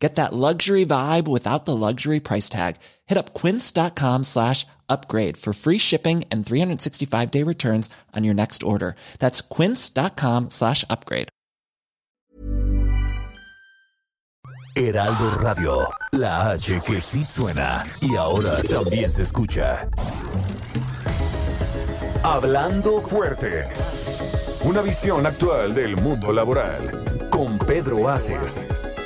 Get that luxury vibe without the luxury price tag. Hit up quince.com slash upgrade for free shipping and 365 day returns on your next order. That's quince.com slash upgrade. Heraldo Radio, la H que sí suena y ahora también se escucha. Hablando fuerte. Una visión actual del mundo laboral con Pedro Aces.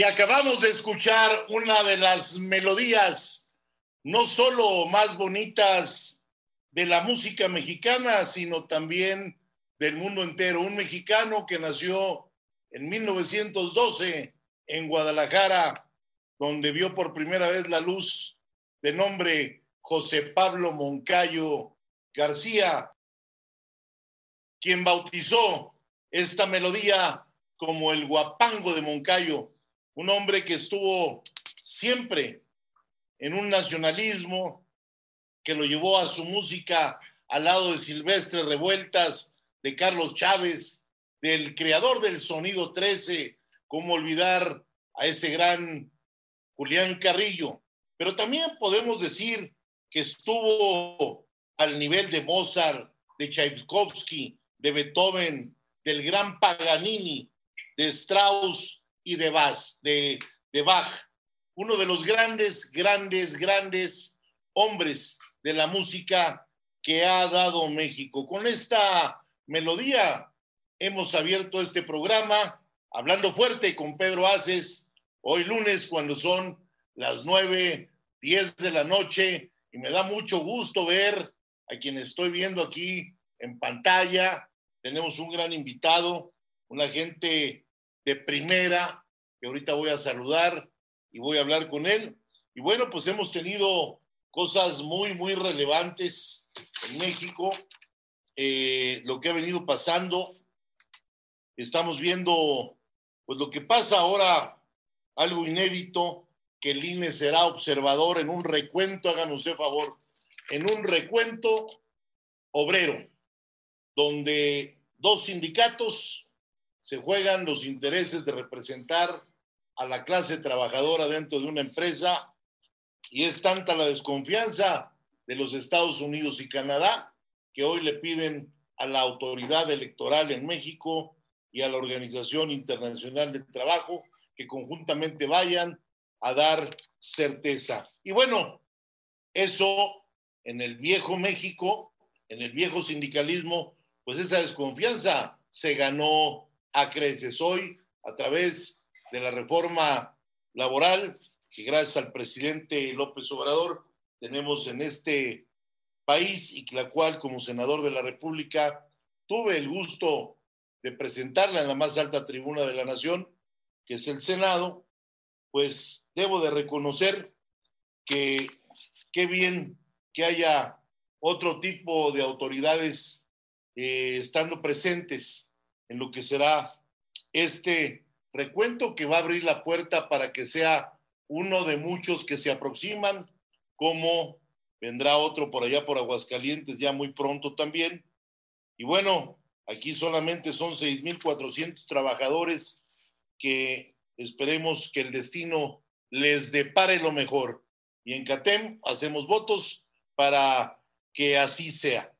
Y acabamos de escuchar una de las melodías no solo más bonitas de la música mexicana, sino también del mundo entero. Un mexicano que nació en 1912 en Guadalajara, donde vio por primera vez la luz de nombre José Pablo Moncayo García, quien bautizó esta melodía como el guapango de Moncayo, un hombre que estuvo siempre en un nacionalismo que lo llevó a su música al lado de Silvestre Revueltas, de Carlos Chávez, del creador del sonido 13, cómo olvidar a ese gran Julián Carrillo. Pero también podemos decir que estuvo al nivel de Mozart, de Tchaikovsky, de Beethoven, del gran Paganini, de Strauss de Bach, de, de. Uno de los grandes, grandes, grandes hombres de la música que ha dado México. Con esta melodía hemos abierto este programa hablando fuerte con Pedro Aces hoy lunes cuando son las nueve, diez de la noche y me da mucho gusto ver a quien estoy viendo aquí en pantalla. Tenemos un gran invitado, una gente de primera que ahorita voy a saludar y voy a hablar con él. Y bueno, pues hemos tenido cosas muy, muy relevantes en México, eh, lo que ha venido pasando. Estamos viendo, pues lo que pasa ahora, algo inédito, que el INE será observador en un recuento, hagan usted favor, en un recuento obrero, donde dos sindicatos se juegan los intereses de representar a la clase trabajadora dentro de una empresa y es tanta la desconfianza de los Estados Unidos y Canadá que hoy le piden a la autoridad electoral en México y a la Organización Internacional del Trabajo que conjuntamente vayan a dar certeza. Y bueno, eso en el viejo México, en el viejo sindicalismo, pues esa desconfianza se ganó a creces hoy a través de la reforma laboral que gracias al presidente López Obrador tenemos en este país y la cual como senador de la República tuve el gusto de presentarla en la más alta tribuna de la nación, que es el Senado, pues debo de reconocer que qué bien que haya otro tipo de autoridades eh, estando presentes en lo que será este recuento que va a abrir la puerta para que sea uno de muchos que se aproximan, como vendrá otro por allá por Aguascalientes ya muy pronto también. Y bueno, aquí solamente son 6.400 trabajadores que esperemos que el destino les depare lo mejor. Y en CATEM hacemos votos para que así sea.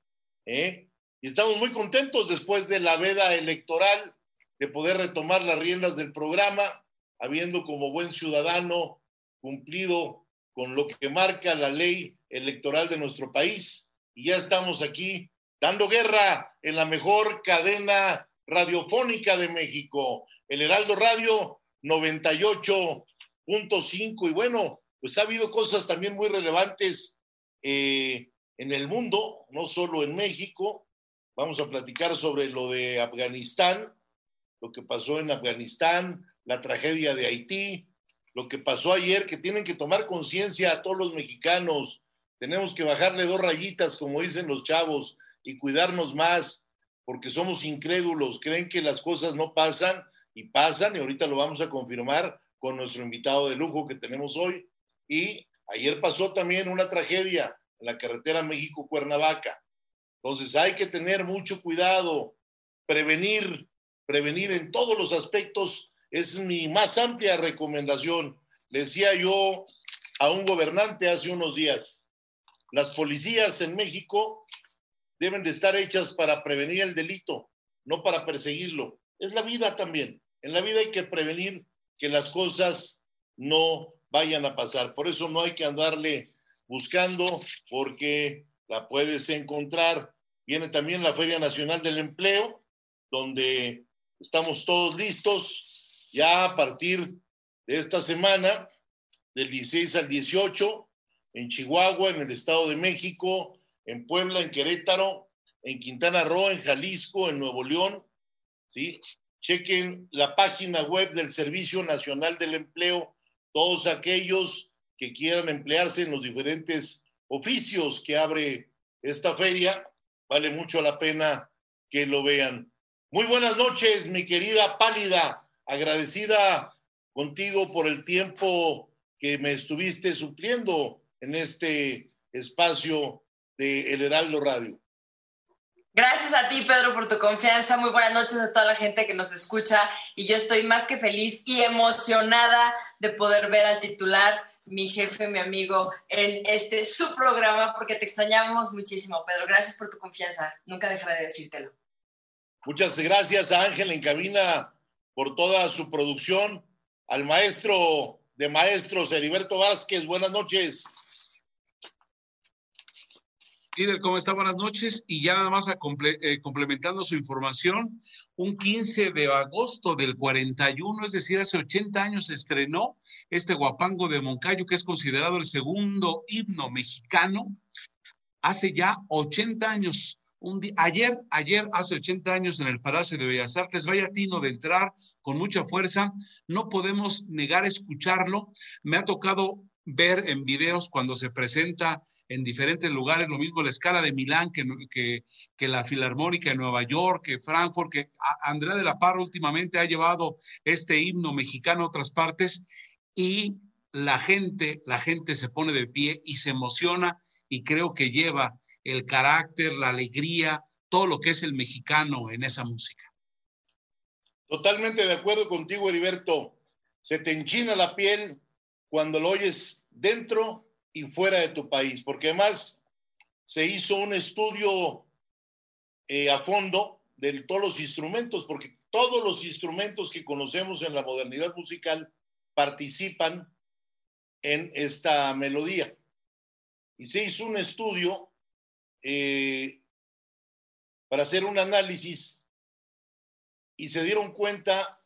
¿eh? Y estamos muy contentos después de la veda electoral de poder retomar las riendas del programa, habiendo como buen ciudadano cumplido con lo que marca la ley electoral de nuestro país. Y ya estamos aquí dando guerra en la mejor cadena radiofónica de México, el Heraldo Radio 98.5. Y bueno, pues ha habido cosas también muy relevantes eh, en el mundo, no solo en México. Vamos a platicar sobre lo de Afganistán, lo que pasó en Afganistán, la tragedia de Haití, lo que pasó ayer, que tienen que tomar conciencia a todos los mexicanos. Tenemos que bajarle dos rayitas, como dicen los chavos, y cuidarnos más, porque somos incrédulos, creen que las cosas no pasan y pasan, y ahorita lo vamos a confirmar con nuestro invitado de lujo que tenemos hoy. Y ayer pasó también una tragedia en la carretera México-Cuernavaca. Entonces hay que tener mucho cuidado, prevenir, prevenir en todos los aspectos es mi más amplia recomendación. Le decía yo a un gobernante hace unos días, las policías en México deben de estar hechas para prevenir el delito, no para perseguirlo. Es la vida también. En la vida hay que prevenir que las cosas no vayan a pasar. Por eso no hay que andarle buscando porque la puedes encontrar. Viene también la Feria Nacional del Empleo, donde estamos todos listos ya a partir de esta semana, del 16 al 18, en Chihuahua, en el Estado de México, en Puebla, en Querétaro, en Quintana Roo, en Jalisco, en Nuevo León, ¿sí? Chequen la página web del Servicio Nacional del Empleo, todos aquellos que quieran emplearse en los diferentes oficios que abre esta feria, vale mucho la pena que lo vean. Muy buenas noches, mi querida Pálida, agradecida contigo por el tiempo que me estuviste supliendo en este espacio de El Heraldo Radio. Gracias a ti, Pedro, por tu confianza. Muy buenas noches a toda la gente que nos escucha. Y yo estoy más que feliz y emocionada de poder ver al titular, mi jefe, mi amigo, en este su programa, porque te extrañamos muchísimo, Pedro. Gracias por tu confianza. Nunca dejaré de decírtelo. Muchas gracias a Ángel en cabina por toda su producción. Al maestro de maestros, Heriberto Vázquez. Buenas noches. Líder, ¿cómo está? Buenas noches. Y ya nada más eh, complementando su información, un 15 de agosto del 41, es decir, hace 80 años estrenó este guapango de Moncayo, que es considerado el segundo himno mexicano. Hace ya 80 años, ayer, hace 80 años en el Palacio de Bellas Artes, vaya tino de entrar con mucha fuerza, no podemos negar escucharlo. Me ha tocado ver en videos cuando se presenta en diferentes lugares, lo mismo la escala de Milán que la Filarmónica de Nueva York, que Frankfurt, que Andrea de la Parra últimamente ha llevado este himno mexicano a otras partes y la gente, la gente se pone de pie y se emociona y creo que lleva el carácter, la alegría, todo lo que es el mexicano en esa música. Totalmente de acuerdo contigo, Heriberto. Se te enchina la piel cuando lo oyes dentro y fuera de tu país, porque además se hizo un estudio eh, a fondo de todos los instrumentos, porque todos los instrumentos que conocemos en la modernidad musical participan en esta melodía. Y se hizo un estudio eh, para hacer un análisis y se dieron cuenta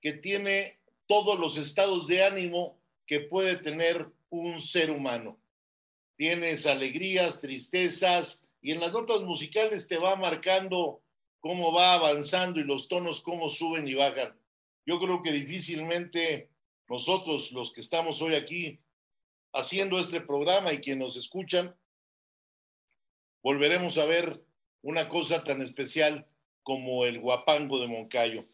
que tiene todos los estados de ánimo que puede tener un ser humano. Tienes alegrías, tristezas y en las notas musicales te va marcando cómo va avanzando y los tonos cómo suben y bajan. Yo creo que difícilmente nosotros, los que estamos hoy aquí haciendo este programa y quienes nos escuchan, volveremos a ver una cosa tan especial como el guapango de Moncayo.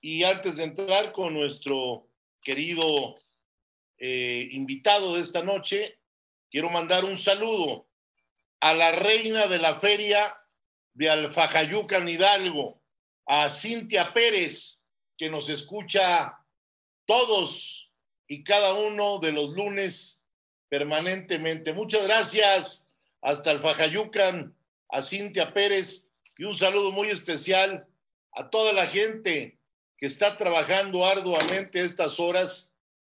Y antes de entrar con nuestro querido eh, invitado de esta noche, quiero mandar un saludo a la reina de la feria de Alfajayucan Hidalgo, a Cintia Pérez, que nos escucha todos y cada uno de los lunes permanentemente. Muchas gracias hasta Alfajayucan, a Cintia Pérez y un saludo muy especial a toda la gente que está trabajando arduamente estas horas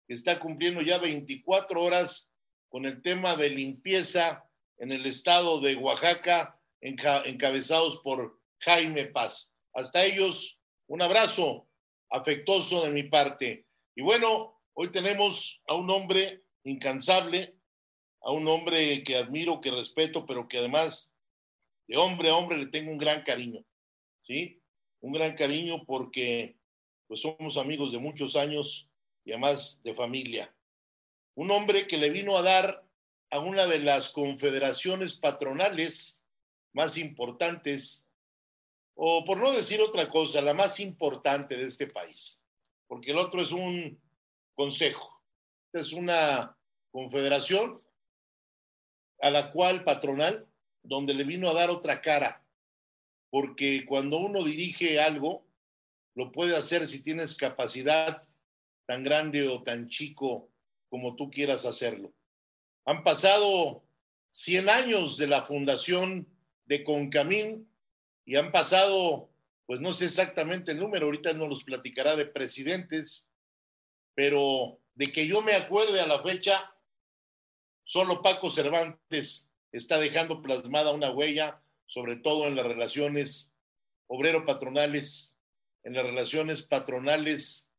está cumpliendo ya 24 horas con el tema de limpieza en el estado de Oaxaca, encabezados por Jaime Paz. Hasta ellos, un abrazo afectuoso de mi parte. Y bueno, hoy tenemos a un hombre incansable, a un hombre que admiro, que respeto, pero que además de hombre a hombre le tengo un gran cariño, ¿sí? Un gran cariño porque pues somos amigos de muchos años y además de familia. Un hombre que le vino a dar a una de las confederaciones patronales más importantes, o por no decir otra cosa, la más importante de este país, porque el otro es un consejo, es una confederación a la cual patronal, donde le vino a dar otra cara, porque cuando uno dirige algo, lo puede hacer si tienes capacidad tan grande o tan chico como tú quieras hacerlo. Han pasado 100 años de la fundación de Concamín y han pasado, pues no sé exactamente el número, ahorita nos los platicará de presidentes, pero de que yo me acuerde a la fecha, solo Paco Cervantes está dejando plasmada una huella, sobre todo en las relaciones obrero-patronales, en las relaciones patronales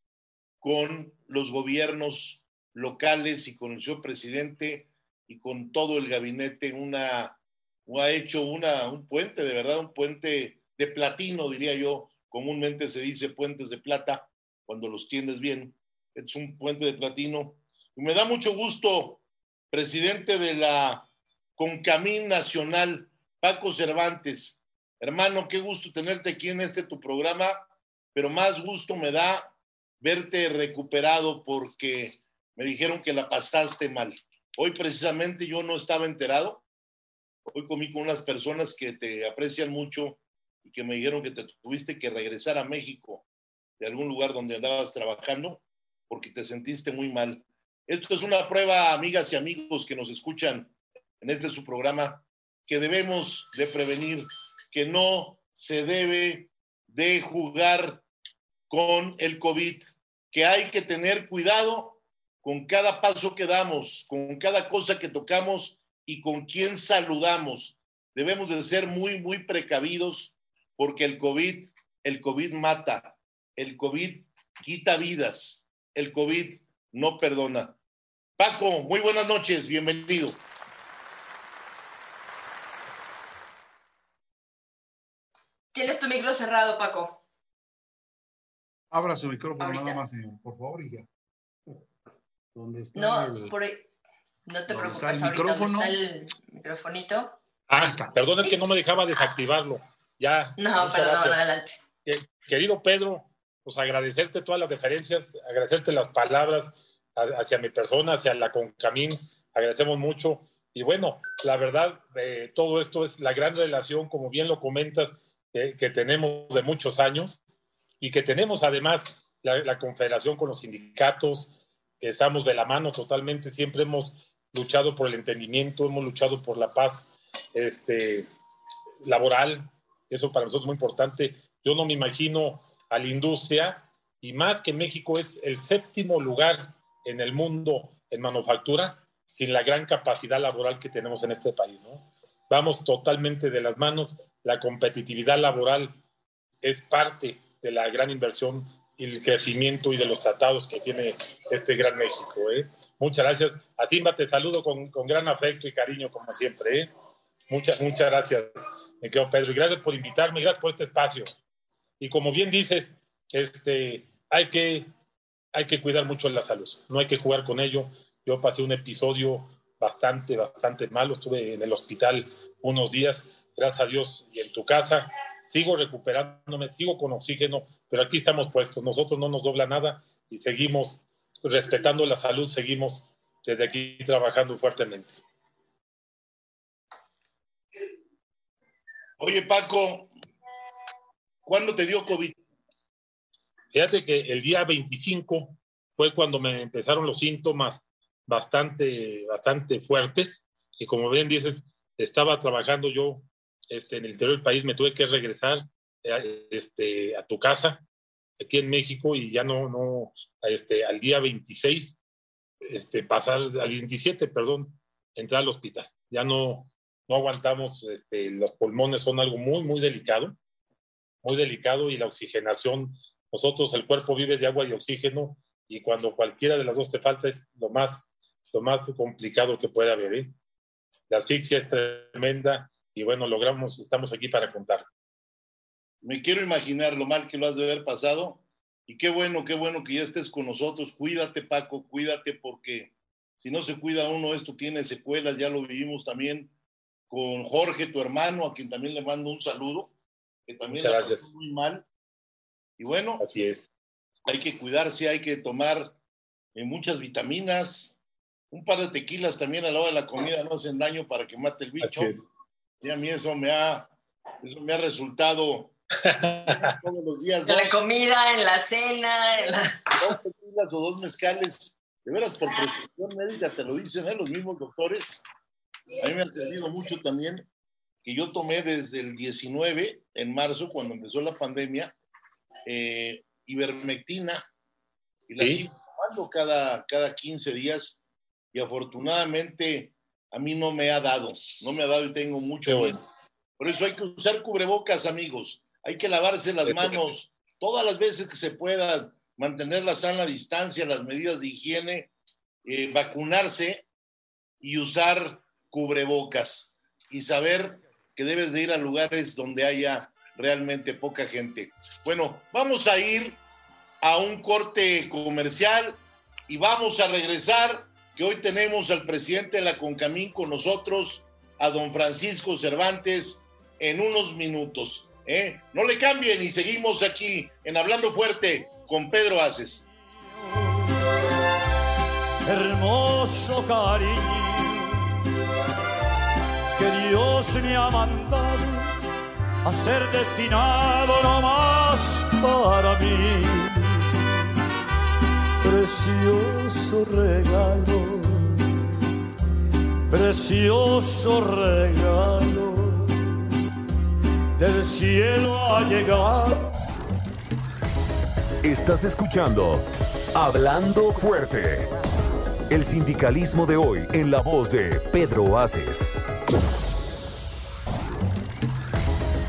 con los gobiernos locales y con el señor presidente y con todo el gabinete una, ha hecho un puente, de verdad, un puente de platino, diría yo. Comúnmente se dice puentes de plata cuando los tienes bien. Es un puente de platino. Y me da mucho gusto, presidente de la Concamín Nacional, Paco Cervantes. Hermano, qué gusto tenerte aquí en este tu programa, pero más gusto me da verte recuperado porque me dijeron que la pasaste mal. Hoy precisamente yo no estaba enterado. Hoy comí con unas personas que te aprecian mucho y que me dijeron que te tuviste que regresar a México de algún lugar donde andabas trabajando porque te sentiste muy mal. Esto es una prueba, amigas y amigos que nos escuchan en este su programa, que debemos de prevenir, que no se debe de jugar con el COVID, que hay que tener cuidado con cada paso que damos, con cada cosa que tocamos y con quien saludamos. Debemos de ser muy, muy precavidos porque el COVID, el COVID mata, el COVID quita vidas, el COVID no perdona. Paco, muy buenas noches, bienvenido. Tienes tu micro cerrado, Paco. Abra su micrófono nada más, por favor, y ya no, por no te preocupes, ahorita micrófono? está el microfonito. Ah, está. Perdón, es que no me dejaba desactivarlo. Ya. No, perdón, adelante. Querido Pedro, pues agradecerte todas las deferencias, agradecerte las palabras hacia mi persona, hacia la Concamín, agradecemos mucho. Y bueno, la verdad, eh, todo esto es la gran relación, como bien lo comentas, que tenemos de muchos años y que tenemos además la, la confederación con los sindicatos, estamos de la mano totalmente, siempre hemos luchado por el entendimiento, hemos luchado por la paz este, laboral, eso para nosotros es muy importante. Yo no me imagino a la industria, y más que México es el séptimo lugar en el mundo en manufactura, sin la gran capacidad laboral que tenemos en este país. Vamos totalmente de las manos, la competitividad laboral es parte de la gran inversión y el crecimiento y de los tratados que tiene este gran México. ¿eh? Muchas gracias. A Simba te saludo con, con, gran afecto y cariño, como siempre. ¿eh? Muchas, muchas gracias, me quedo Pedro. Y gracias por invitarme, gracias por este espacio. Y como bien dices, este, hay, que, hay que cuidar mucho la salud, no hay que jugar con ello. Yo pasé un episodio bastante, bastante malo, estuve en el hospital unos días, gracias a Dios, y en tu casa sigo recuperándome, sigo con oxígeno, pero aquí estamos puestos, nosotros no nos dobla nada y seguimos respetando la salud, seguimos desde aquí trabajando fuertemente. Oye, Paco, ¿cuándo te dio COVID? Fíjate que el día 25 fue cuando me empezaron los síntomas bastante, bastante fuertes. Y como bien dices, estaba trabajando yo este, en el interior del país, me tuve que regresar eh, este, a tu casa, aquí en México, y ya no, no, este, al día 26, este, pasar al 27, perdón, entrar al hospital. Ya no, no aguantamos, este, los pulmones son algo muy, muy delicado, muy delicado, y la oxigenación, nosotros, el cuerpo vive de agua y oxígeno, y cuando cualquiera de las dos te falta es lo más, lo más complicado que puede haber. ¿eh? La asfixia es tremenda, y bueno, logramos, estamos aquí para contar. Me quiero imaginar lo mal que lo has de haber pasado y qué bueno, qué bueno que ya estés con nosotros. Cuídate, Paco, cuídate porque si no se cuida uno, esto tiene secuelas, ya lo vivimos también con Jorge, tu hermano, a quien también le mando un saludo, que también Muchas gracias. muy mal. Y bueno, así es. Hay que cuidarse, hay que tomar eh, muchas vitaminas, un par de tequilas también a la hora de la comida no hacen daño para que mate el bicho. Así es. Y a mí eso me ha, eso me ha resultado todos los días. En la comida, en la cena, en la... Dos tequilas o dos mezcales, de veras por prescripción médica te lo dicen ¿eh? los mismos doctores. A mí me ha servido mucho también que yo tomé desde el 19, en marzo, cuando empezó la pandemia, eh, ivermectina, y la sigo tomando cada, cada 15 días, y afortunadamente a mí no me ha dado, no me ha dado y tengo mucho bueno. Por eso hay que usar cubrebocas, amigos. Hay que lavarse las manos todas las veces que se puedan. mantener la sana distancia, las medidas de higiene, eh, vacunarse y usar cubrebocas y saber que debes de ir a lugares donde haya realmente poca gente. Bueno, vamos a ir a un corte comercial y vamos a regresar, que hoy tenemos al presidente de la Concamín con nosotros, a don Francisco Cervantes, en unos minutos. ¿eh? No le cambien y seguimos aquí en Hablando Fuerte con Pedro Aces. Hermoso cariño Dios me ha mandado a ser destinado no más para mí. Precioso regalo, precioso regalo, del cielo a llegar. Estás escuchando Hablando Fuerte. El sindicalismo de hoy en la voz de Pedro Aces.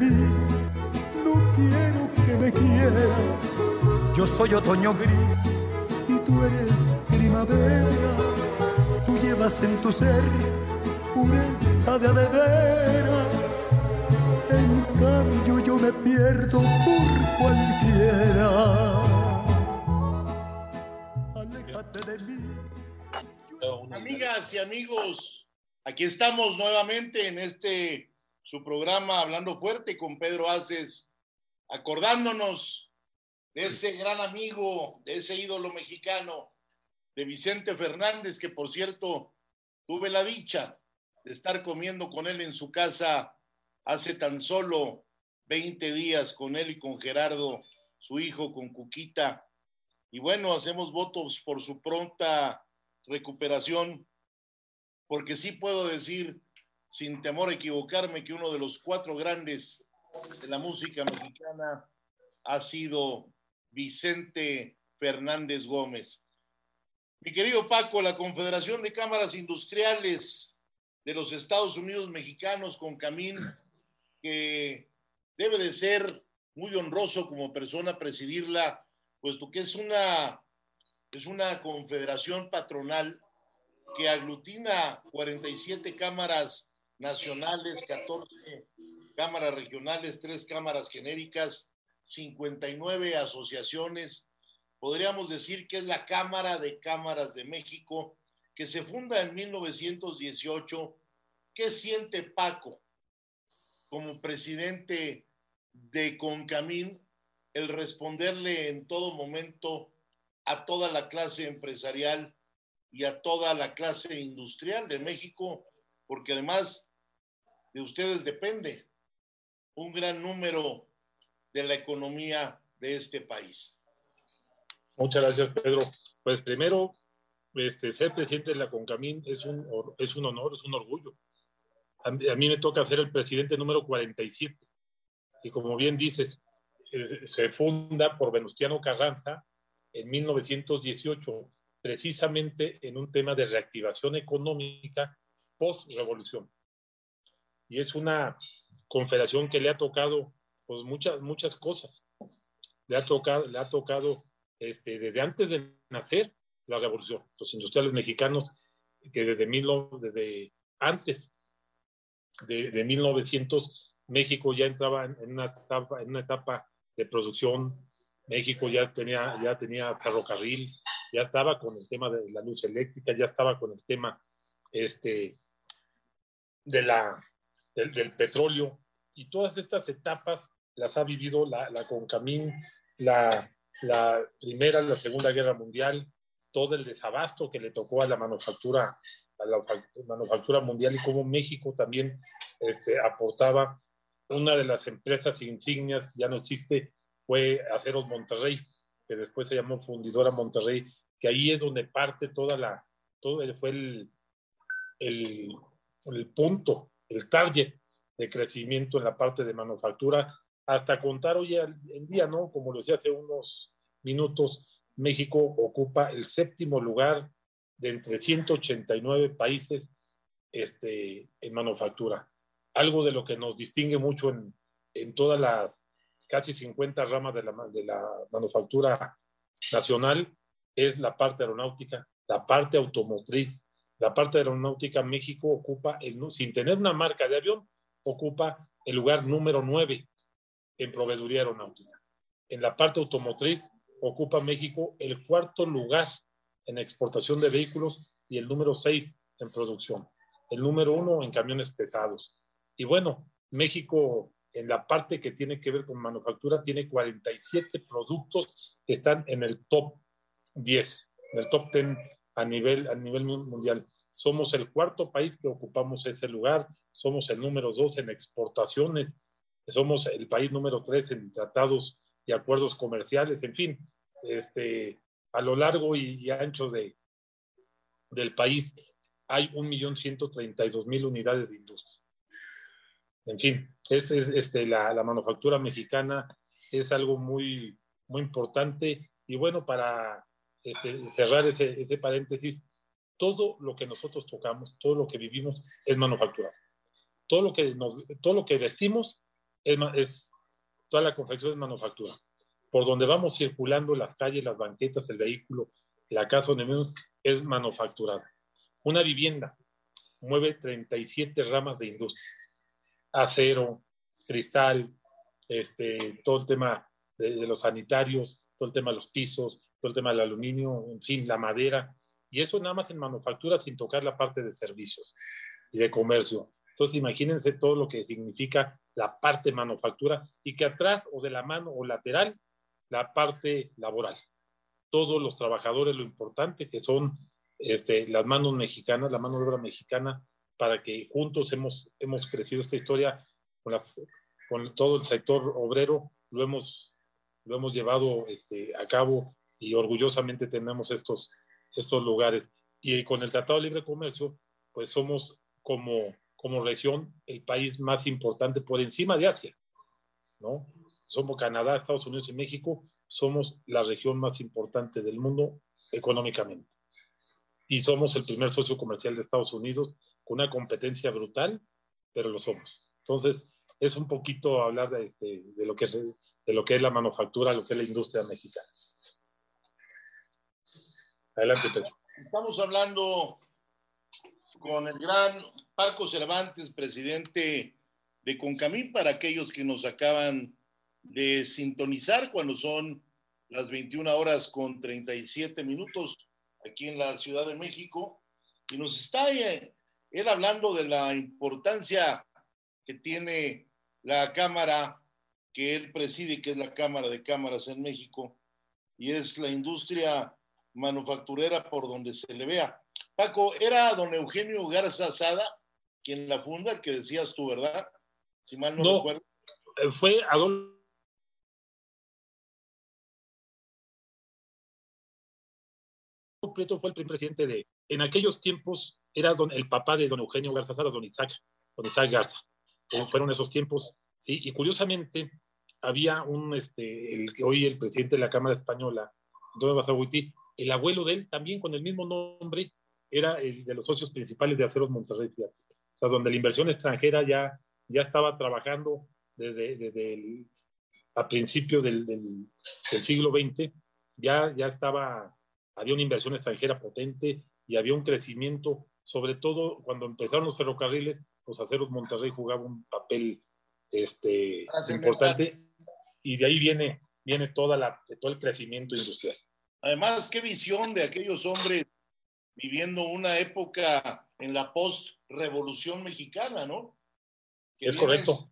No quiero que me quieras. Yo soy otoño gris y tú eres primavera. Tú llevas en tu ser pureza de veras. En cambio yo me pierdo por cualquiera. Aléjate de mí. Amigas y amigos, aquí estamos nuevamente en este su programa Hablando Fuerte con Pedro Aces, acordándonos de ese gran amigo, de ese ídolo mexicano, de Vicente Fernández, que por cierto tuve la dicha de estar comiendo con él en su casa hace tan solo 20 días con él y con Gerardo, su hijo, con Cuquita. Y bueno, hacemos votos por su pronta recuperación, porque sí puedo decir sin temor a equivocarme, que uno de los cuatro grandes de la música mexicana ha sido Vicente Fernández Gómez. Mi querido Paco, la Confederación de Cámaras Industriales de los Estados Unidos Mexicanos con Camín, que debe de ser muy honroso como persona presidirla, puesto que es una, es una confederación patronal que aglutina 47 cámaras nacionales, 14 cámaras regionales, tres cámaras genéricas, 59 asociaciones. Podríamos decir que es la Cámara de Cámaras de México, que se funda en 1918. ¿Qué siente Paco como presidente de Concamín el responderle en todo momento a toda la clase empresarial y a toda la clase industrial de México? Porque además de ustedes depende un gran número de la economía de este país. Muchas gracias, Pedro. Pues primero, este, ser presidente de la CONCAMIN es un, es un honor, es un orgullo. A, mí me toca ser el presidente número 47. Y como bien dices, se funda por Venustiano Carranza en 1918, precisamente en un tema de reactivación económica post-revolución y es una confederación que le ha tocado pues muchas, muchas cosas. Le ha tocado, le ha tocado este, desde antes de nacer la revolución. Los industriales mexicanos que desde, mil, desde antes de, de 1900 México ya entraba en una, etapa, en una etapa de producción. México ya tenía, ya tenía ferrocarril, ya estaba con el tema de la luz eléctrica, ya estaba con el tema este, de la del, petróleo y todas estas etapas las ha vivido la, la Concamín, la, la Primera, la Segunda Guerra Mundial, todo el desabasto que le tocó a la manufactura, a la manufactura mundial y cómo México también este, aportaba. Una de las empresas insignias, ya no existe, fue Aceros Monterrey, que después se llamó Fundidora Monterrey, que ahí es donde parte toda la, todo fue el, el, el punto, el target de crecimiento en la parte de manufactura, hasta contar hoy en día, ¿no? Como lo decía hace unos minutos, México ocupa el séptimo lugar de entre 189 países este, en manufactura. Algo de lo que nos distingue mucho en, en todas las casi 50 ramas de la, de la manufactura nacional es la parte aeronáutica, la parte automotriz. La parte aeronáutica México ocupa, el, sin tener una marca de avión, ocupa el lugar número 9 en proveeduría aeronáutica. En la parte automotriz ocupa México el cuarto lugar en exportación de vehículos y el número 6 en producción. El número 1 en camiones pesados. Y bueno, México en la parte que tiene que ver con manufactura tiene 47 productos que están en el top 10, en el top 10 a nivel, a nivel mundial. Somos el cuarto país que ocupamos ese lugar, somos el número 2 en exportaciones, somos el país número 3 en tratados y acuerdos comerciales, en fin, este, a lo largo y, ancho de, del país hay 1.132.000 unidades de industria. En fin, es, este, la, la, manufactura mexicana es algo muy, muy importante. Y bueno, para este, cerrar ese, paréntesis, todo lo que nosotros tocamos, todo lo que vivimos es manufactura. Todo lo que, nos, todo lo que vestimos es, es, toda la confección es manufactura. Por donde vamos circulando, las calles, las banquetas, el vehículo, la casa donde menos es manufacturada. Una vivienda mueve 37 ramas de industria acero, cristal, este, todo el tema de, los sanitarios, todo el tema de los pisos, todo el tema del aluminio, en fin, la madera. Y eso nada más en manufactura sin tocar la parte de servicios y de comercio. Entonces, imagínense todo lo que significa la parte manufactura y que atrás o de la mano o lateral, la parte laboral. Todos los trabajadores, lo importante que son este, las manos mexicanas, la mano de obra mexicana, para que juntos hemos, hemos crecido esta historia con, las, con todo el sector obrero, lo hemos, lo hemos llevado este, a cabo y orgullosamente tenemos estos, estos lugares. Y con el Tratado de Libre Comercio, pues somos como, como región el país más importante por encima de Asia, ¿no? Somos Canadá, Estados Unidos y México, somos la región más importante del mundo económicamente. Y somos el primer socio comercial de Estados Unidos con una competencia brutal, pero lo somos. Entonces, es un poquito hablar de, este, de, lo, que, de lo que es la manufactura, lo que es la industria mexicana. Adelante, Pedro. Estamos hablando con el gran Paco Cervantes, presidente de Concamín, para aquellos que nos acaban de sintonizar cuando son las 21 horas con 37 minutos aquí en la Ciudad de México. Y nos está eh, él hablando de la importancia que tiene la Cámara que él preside, que es la Cámara de Cámaras en México, y es la industria manufacturera por donde se le vea. Paco, era don Eugenio Garza Sada quien la funda, que decías tú, ¿verdad? Si mal no, recuerdo. Eh, fue Adolfo Prieto fue el primer presidente de, en aquellos tiempos, era don, el papá de don Eugenio Garza Sara, don Isaac, don Isaac Garza. Fueron esos tiempos, sí, y curiosamente había un, este, el que hoy el presidente de la Cámara Española, Antonio Basaguiti, el abuelo de él, también con el mismo nombre, era el de los socios principales de Aceros Monterrey, O sea, donde la inversión extranjera ya, ya estaba trabajando desde, desde el, a principios del, del, del, siglo XX, ya, ya estaba, había una inversión extranjera potente y había un crecimiento sobre todo cuando empezaron los ferrocarriles, los aceros Monterrey jugaba un papel este, importante y de ahí viene, viene toda la, todo el crecimiento industrial. Además, qué visión de aquellos hombres viviendo una época en la post-revolución mexicana, ¿no? Que es correcto.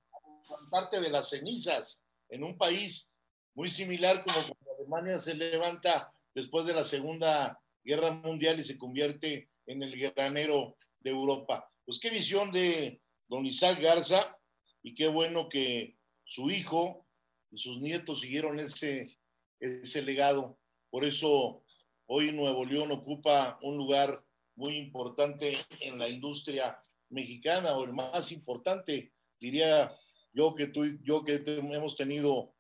Parte de las cenizas en un país muy similar como cuando Alemania se levanta después de la Segunda Guerra Mundial y se convierte en el granero de Europa. Pues qué visión de don Isaac Garza y qué bueno que su hijo y sus nietos siguieron ese, ese legado. Por eso hoy Nuevo León ocupa un lugar muy importante en la industria mexicana o el más importante, diría yo que tú yo que hemos tenido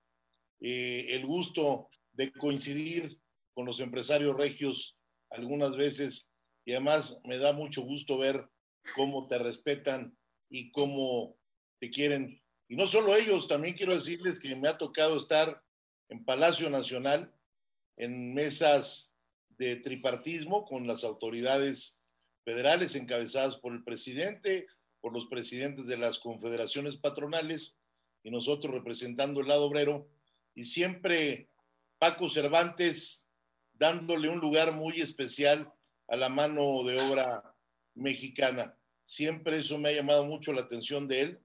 eh, el gusto de coincidir con los empresarios regios algunas veces y además me da mucho gusto ver cómo te respetan y cómo te quieren. Y no solo ellos, también quiero decirles que me ha tocado estar en Palacio Nacional, en mesas de tripartismo con las autoridades federales encabezadas por el presidente, por los presidentes de las confederaciones patronales y nosotros representando el lado obrero. Y siempre Paco Cervantes dándole un lugar muy especial a la mano de obra mexicana. Siempre eso me ha llamado mucho la atención de él,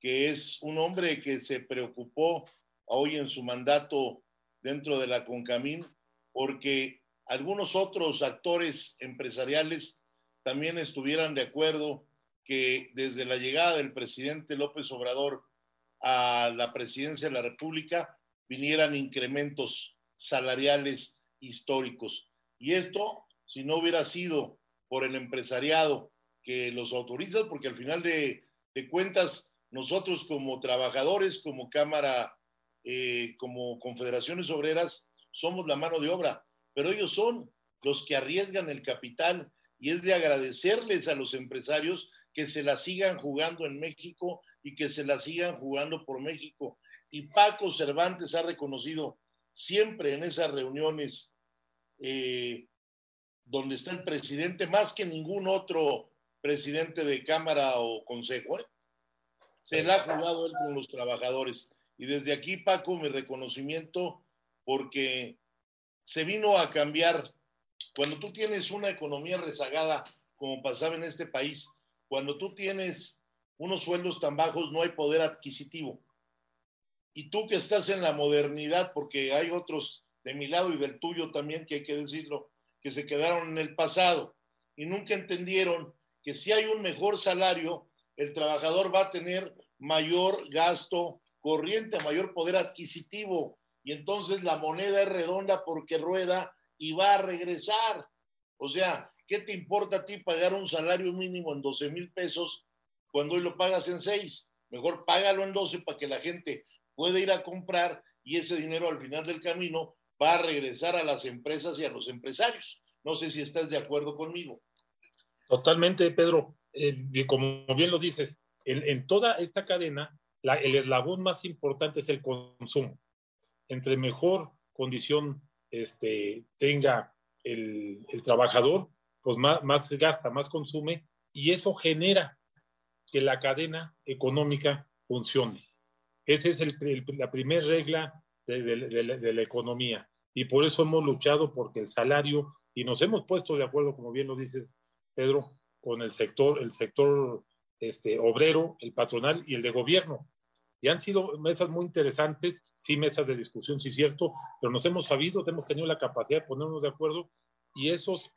que es un hombre que se preocupó hoy en su mandato dentro de la CONCAMIN, porque algunos otros actores empresariales también estuvieran de acuerdo que desde la llegada del presidente López Obrador a la presidencia de la República vinieran incrementos salariales históricos. Y esto, si no hubiera sido por el empresariado que los autoriza, porque al final de, cuentas, nosotros como trabajadores, como Cámara, eh, como confederaciones obreras, somos la mano de obra, pero ellos son los que arriesgan el capital y es de agradecerles a los empresarios que se la sigan jugando en México y que se la sigan jugando por México. Y Paco Cervantes ha reconocido siempre en esas reuniones eh, donde está el presidente, más que ningún otro presidente de Cámara o Consejo, ¿eh? se la ha jugado él con los trabajadores. Y desde aquí, Paco, mi reconocimiento, porque se vino a cambiar. Cuando tú tienes una economía rezagada, como pasaba en este país, cuando tú tienes unos sueldos tan bajos, no hay poder adquisitivo. Y tú que estás en la modernidad, porque hay otros de mi lado y del tuyo también, que hay que decirlo, que se quedaron en el pasado y nunca entendieron que si hay un mejor salario, el trabajador va a tener mayor gasto corriente, mayor poder adquisitivo y entonces la moneda es redonda porque rueda y va a regresar. O sea, ¿qué te importa a ti pagar un salario mínimo en 12 mil pesos cuando hoy lo pagas en 6? Mejor págalo en 12 para que la gente pueda ir a comprar y ese dinero al final del camino va a regresar a las empresas y a los empresarios. No sé si estás de acuerdo conmigo. Totalmente, Pedro. Eh, como bien lo dices, en, toda esta cadena, el eslabón más importante es el consumo. Entre mejor condición este, tenga el, trabajador, pues más, más gasta, más consume, y eso genera que la cadena económica funcione. Esa es la primera regla de, la economía y por eso hemos luchado porque el salario, y nos hemos puesto de acuerdo, como bien lo dices, Pedro, con el sector, el sector este, obrero, el patronal y el de gobierno. Y han sido mesas muy interesantes, sí, mesas de discusión, sí, cierto, pero nos hemos sabido, hemos tenido la capacidad de ponernos de acuerdo y esos,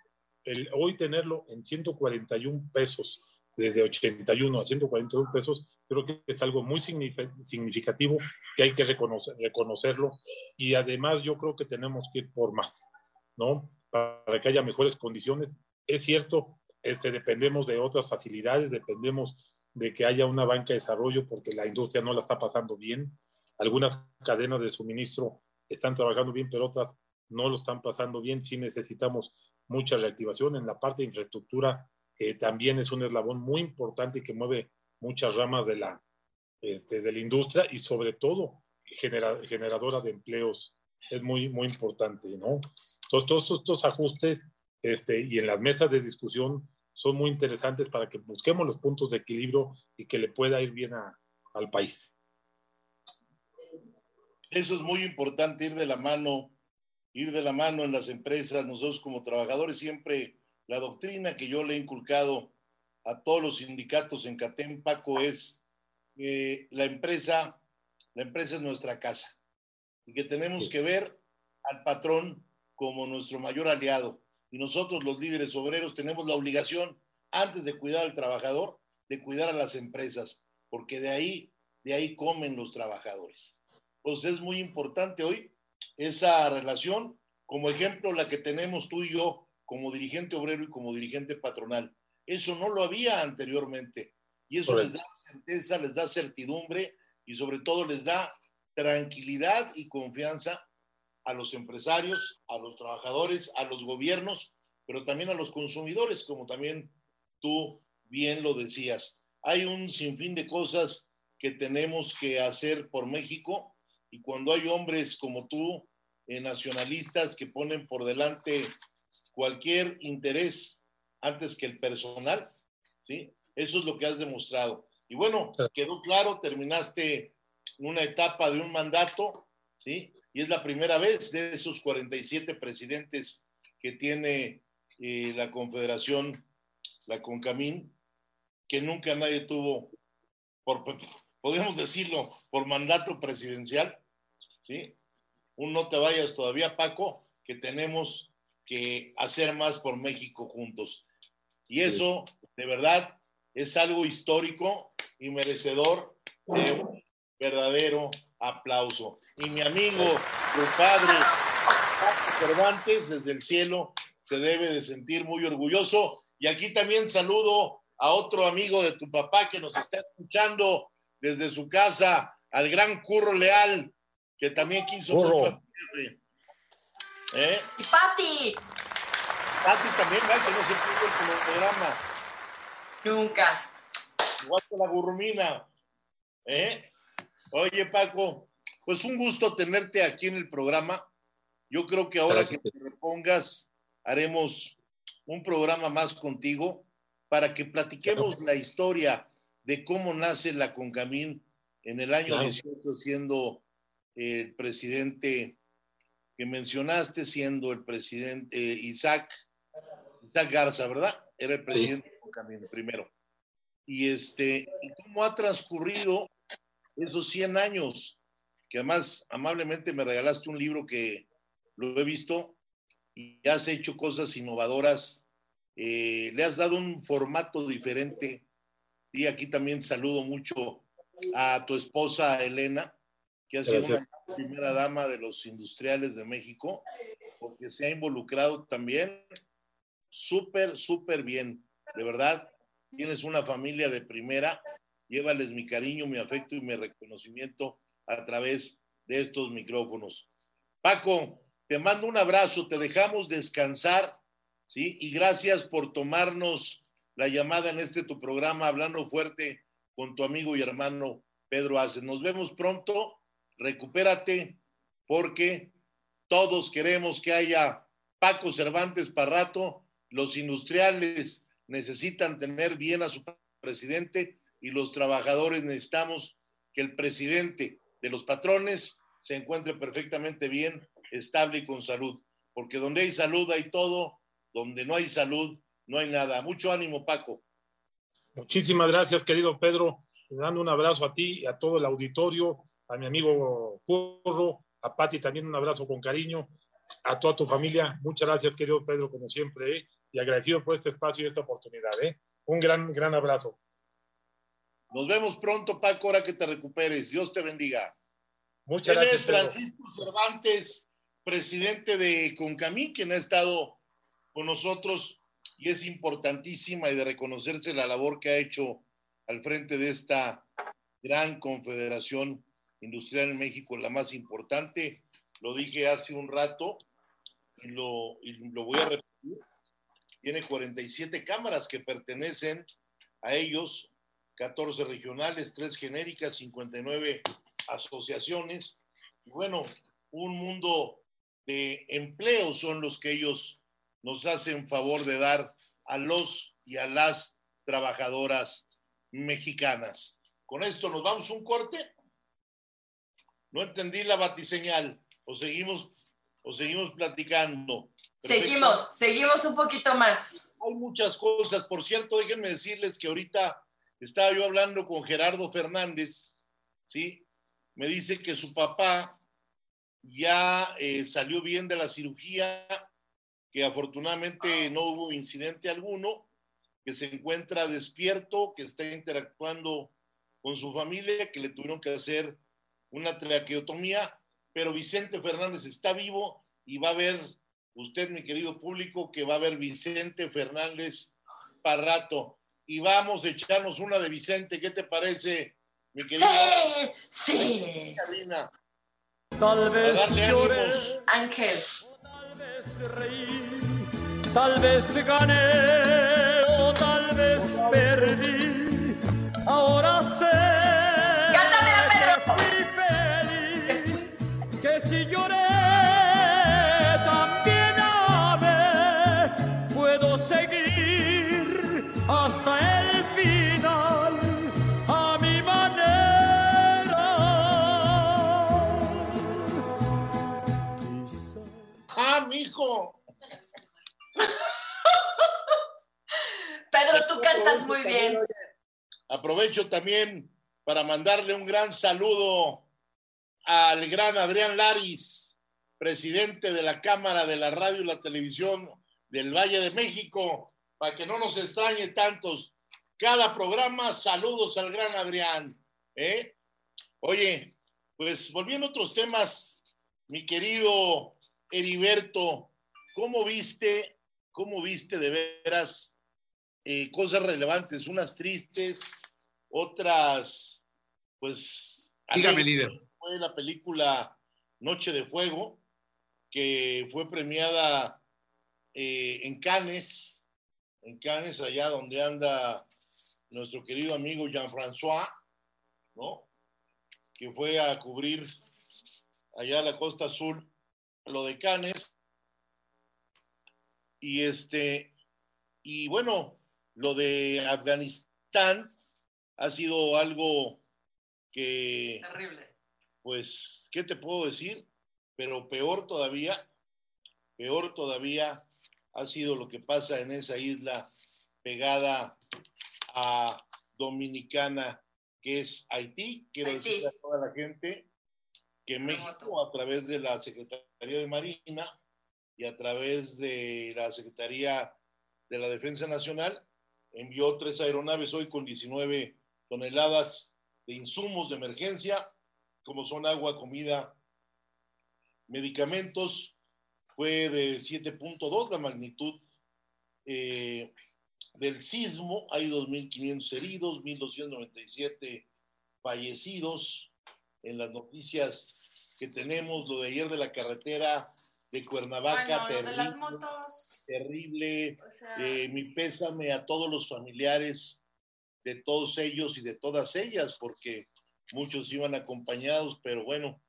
el, hoy tenerlo en 141 pesos, desde 81 a 141 pesos, creo que es algo muy significativo que hay que reconocer, reconocerlo y además yo creo que tenemos que ir por más, ¿no? Para que haya mejores condiciones. Es cierto, este, dependemos de otras facilidades, dependemos de que haya una banca de desarrollo porque la industria no la está pasando bien. Algunas cadenas de suministro están trabajando bien, pero otras no lo están pasando bien. Sí necesitamos mucha reactivación en la parte de infraestructura también es un eslabón muy importante que mueve muchas ramas de la, este, industria y sobre todo generadora de empleos. Es muy, muy importante, ¿no? Entonces, todos estos ajustes este, y en las mesas de discusión son muy interesantes para que busquemos los puntos de equilibrio y que le pueda ir bien a, al país. Eso es muy importante, ir de la mano, ir de la mano en las empresas. Nosotros como trabajadores siempre la doctrina que yo le he inculcado a todos los sindicatos en CATEM, Paco, es que la empresa, la empresa es nuestra casa y que tenemos que ver al patrón como nuestro mayor aliado. Y nosotros, los líderes obreros, tenemos la obligación, antes de cuidar al trabajador, de cuidar a las empresas, porque de ahí, de ahí comen los trabajadores. Pues es muy importante hoy. esa relación, como ejemplo la que tenemos tú y yo como dirigente obrero y como dirigente patronal. Eso no lo había anteriormente y eso les da certeza, les da certidumbre y sobre todo les da tranquilidad y confianza a los empresarios, a los trabajadores, a los gobiernos, pero también a los consumidores, como también tú bien lo decías. Hay un sinfín de cosas que tenemos que hacer por México y cuando hay hombres como tú, eh, nacionalistas, que ponen por delante cualquier interés antes que el personal, ¿sí? Eso es lo que has demostrado. Y bueno, quedó claro, terminaste una etapa de un mandato, ¿sí? Y es la primera vez de esos 47 presidentes que tiene eh, la Confederación, la CONCAMIN, que nunca nadie tuvo, por, podemos decirlo, por mandato presidencial, ¿sí? Un no te vayas todavía, Paco, que tenemos que hacer más por México juntos. Y eso, de verdad, es algo histórico y merecedor de un verdadero aplauso. Y mi amigo, tu padre, Cervantes, desde el cielo, se debe de sentir muy orgulloso. Y aquí también saludo a otro amigo de tu papá que nos está escuchando desde su casa, al gran Curro Leal, que también quiso mucho ¿Eh? Y Pati. Pati también, ¿verdad? Que no se puso el programa. Nunca. Igual que la burrumina. ¿Eh? Oye, Paco, pues un gusto tenerte aquí en el programa. Yo creo que ahora que te repongas, haremos un programa más contigo para que platiquemos la historia de cómo nace la Concamín en el año 18 siendo el presidente que mencionaste, siendo el presidente Isaac, Isaac Garza, ¿verdad? Era el presidente de Concamín primero. Y este, cómo ha transcurrido esos 100 años, que además amablemente me regalaste un libro que lo he visto y has hecho cosas innovadoras, eh, le has dado un formato diferente. Y aquí también saludo mucho a tu esposa Elena, que ha sido una primera dama de los industriales de México, porque se ha involucrado también súper, súper bien. De verdad, tienes una familia de primera. Llévales mi cariño, mi afecto y mi reconocimiento a través de estos micrófonos. Paco, te mando un abrazo, te dejamos descansar, ¿sí? Y gracias por tomarnos la llamada en este tu programa, hablando fuerte con tu amigo y hermano Pedro Aces. Nos vemos pronto, recupérate, porque todos queremos que haya Paco Cervantes para rato, los industriales necesitan tener bien a su presidente y los trabajadores necesitamos que el presidente de los patrones se encuentre perfectamente bien estable y con salud, porque donde hay salud hay todo, donde no hay salud no hay nada. Mucho ánimo, Paco. Muchísimas gracias, querido Pedro. dando un abrazo a ti, a todo el auditorio, a mi amigo Curro, a Pati también un abrazo con cariño, a toda tu familia. Muchas gracias, querido Pedro, como siempre, ¿eh? y agradecido por este espacio y esta oportunidad. ¿eh? Un gran, gran abrazo. Nos vemos pronto, Paco, ahora que te recuperes. Dios te bendiga. Muchas gracias. Es Francisco Cervantes presidente de Concamí, quien ha estado con nosotros y es importantísima y de reconocerse la labor que ha hecho al frente de esta gran confederación industrial en México, la más importante. Lo dije hace un rato y lo, y lo voy a repetir. Tiene 47 cámaras que pertenecen a ellos, 14 regionales, 3 genéricas, 59 asociaciones. Y bueno, un mundo de empleo son los que ellos nos hacen favor de dar a los y a las trabajadoras mexicanas. Con esto nos vamos un corte. No entendí la batiseñal. O seguimos, o seguimos platicando. Seguimos, seguimos un poquito más. Hay muchas cosas. Por cierto, déjenme decirles que ahorita estaba yo hablando con Gerardo Fernández, ¿sí? Me dice que su papá ya eh, salió bien de la cirugía, que afortunadamente no hubo incidente alguno, que se encuentra despierto, que está interactuando con su familia, que le tuvieron que hacer una traqueotomía pero Vicente Fernández está vivo y va a ver usted, mi querido público, que va a ver Vicente Fernández para rato. Y vamos a echarnos una de Vicente, ¿qué te parece, mi? Sí, sí. Karina? Tal vez ánimos. Ángel. tal vez reí, tal vez gané Aprovecho también para mandarle un gran saludo al gran Adrián Laris, presidente de la Cámara de la Radio y la Televisión del Valle de México, para que no nos extrañe tantos. Cada programa, saludos al gran Adrián. ¿eh? Oye, pues volviendo a otros temas, mi querido Heriberto, ¿cómo viste, cómo viste de veras eh, cosas relevantes, unas tristes, otras, pues... Dígame, líder. Fue la película Noche de Fuego, que fue premiada eh, en Cannes, en Cannes, allá donde anda nuestro querido amigo Jean-François, ¿no? Que fue a cubrir allá a la costa azul lo de Cannes. Y este, y bueno, lo de Afganistán ha sido algo que Terrible. pues, ¿qué te puedo decir? Pero peor todavía, peor todavía ha sido lo que pasa en esa isla pegada a Dominicana, que es Haití. Quiero Haití. decirle a toda la gente que México, a través de la Secretaría de Marina y a través de la Secretaría de la Defensa Nacional, envió tres aeronaves hoy con 19 toneladas de insumos de emergencia, como son agua, comida, medicamentos. Fue de 7.2 la magnitud eh, del sismo. Hay 2.500 heridos, 1.297 fallecidos. En las noticias que tenemos, lo de ayer de la carretera de Cuernavaca, Bueno, lo de las terrible, motos. terrible. O sea, Eh, mi pésame a todos los familiares de todos ellos y de todas ellas, porque muchos iban acompañados, pero bueno,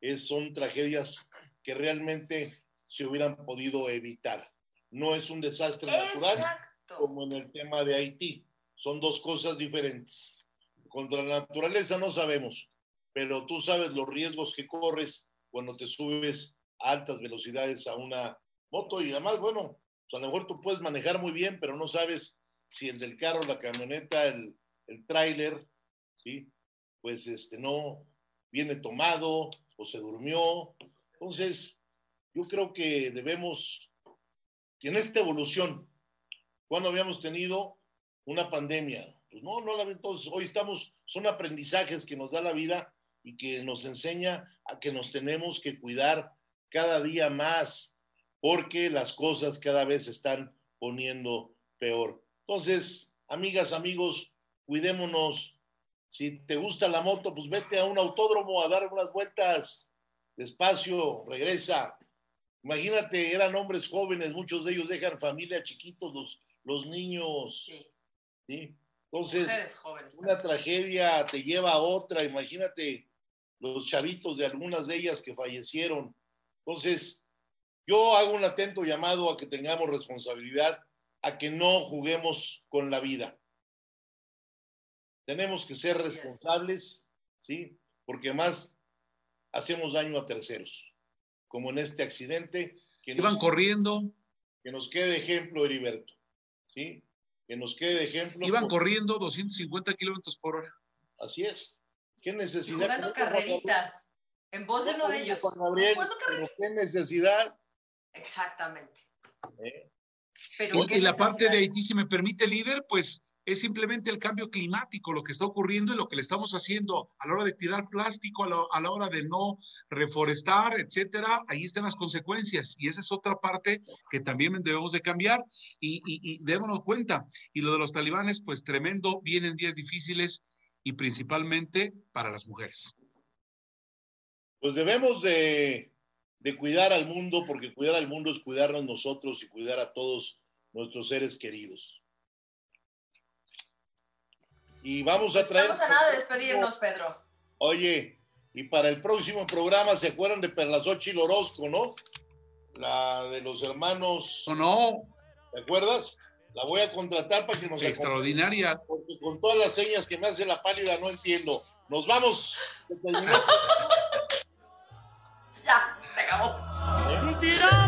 es, son tragedias que realmente se hubieran podido evitar. No es un desastre natural como en el tema de Haití. Son dos cosas diferentes. Contra la naturaleza no sabemos, pero tú sabes los riesgos que corres cuando te subes a altas velocidades a una moto y además, bueno, a lo mejor tú puedes manejar muy bien, pero no sabes si el del carro, la camioneta, el, el tráiler, ¿sí? Pues este no viene tomado o se durmió. Entonces, yo creo que debemos, en esta evolución, cuando habíamos tenido una pandemia, pues no, no la entonces hoy estamos, son aprendizajes que nos da la vida y que nos enseña a que nos tenemos que cuidar cada día más, porque las cosas cada vez se están poniendo peor. Entonces, amigas, amigos, cuidémonos. Si te gusta la moto, pues vete a un autódromo a dar unas vueltas despacio, regresa. Imagínate, eran hombres jóvenes, muchos de ellos dejan familia chiquitos, los, los niños. Sí. ¿sí? Entonces, una tragedia te lleva a otra. Imagínate los chavitos de algunas de ellas que fallecieron. Entonces, yo hago un atento llamado a que tengamos responsabilidad, a que no juguemos con la vida. Tenemos que ser responsables, ¿sí? Porque más hacemos daño a terceros, como en este accidente. Que Iban nos, corriendo, que nos quede de ejemplo, Heriberto, ¿sí? Que nos quede de ejemplo. iban porque- corriendo 250 kilómetros por hora. Así es. ¿Qué necesidad? jugando carreritas. En voz de uno de ellos. Con Gabriel, qué necesidad. Exactamente. ¿eh? Pero Y, y la parte de. Haití, si me permite, líder, pues es simplemente el cambio climático, lo que está ocurriendo y lo que le estamos haciendo a la hora de tirar plástico, a la, hora de no reforestar, etcétera. Ahí están las consecuencias y esa es otra parte que también debemos de cambiar y, y, démonos cuenta. Y lo de los talibanes, pues tremendo, vienen días difíciles y principalmente para las mujeres. Pues debemos de, de cuidar al mundo, porque cuidar al mundo es cuidarnos nosotros y cuidar a todos nuestros seres queridos. Y vamos a traer. Estamos a nada de despedirnos, Pedro. Oye, y para el próximo programa, ¿se acuerdan de Perlazochi Orozco, no? La de los hermanos. ¿O no? ¿Te acuerdas? La voy a contratar para que nos Extraordinaria. Porque con todas las señas que me hace la pálida no entiendo. Nos vamos. ya. tirado.